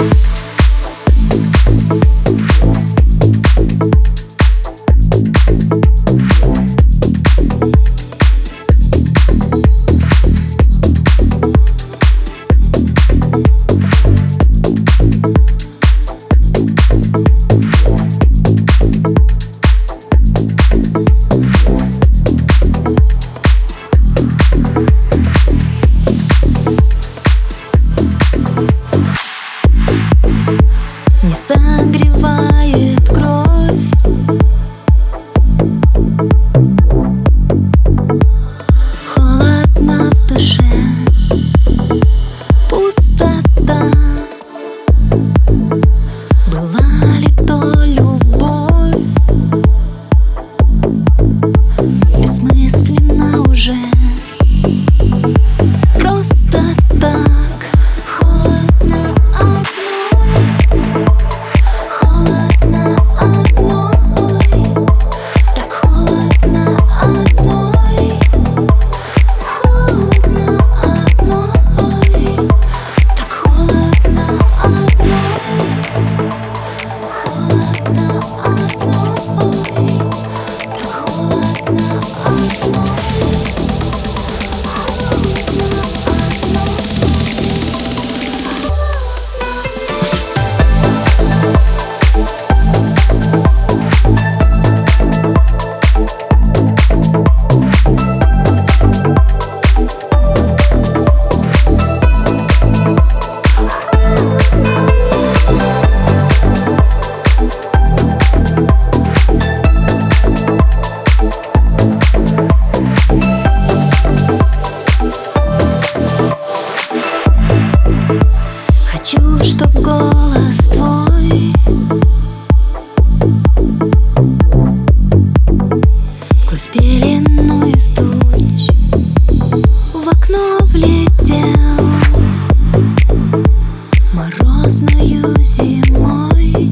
you чтоб голос твой Сквозь пелену из В окно влетел. Морозною зимой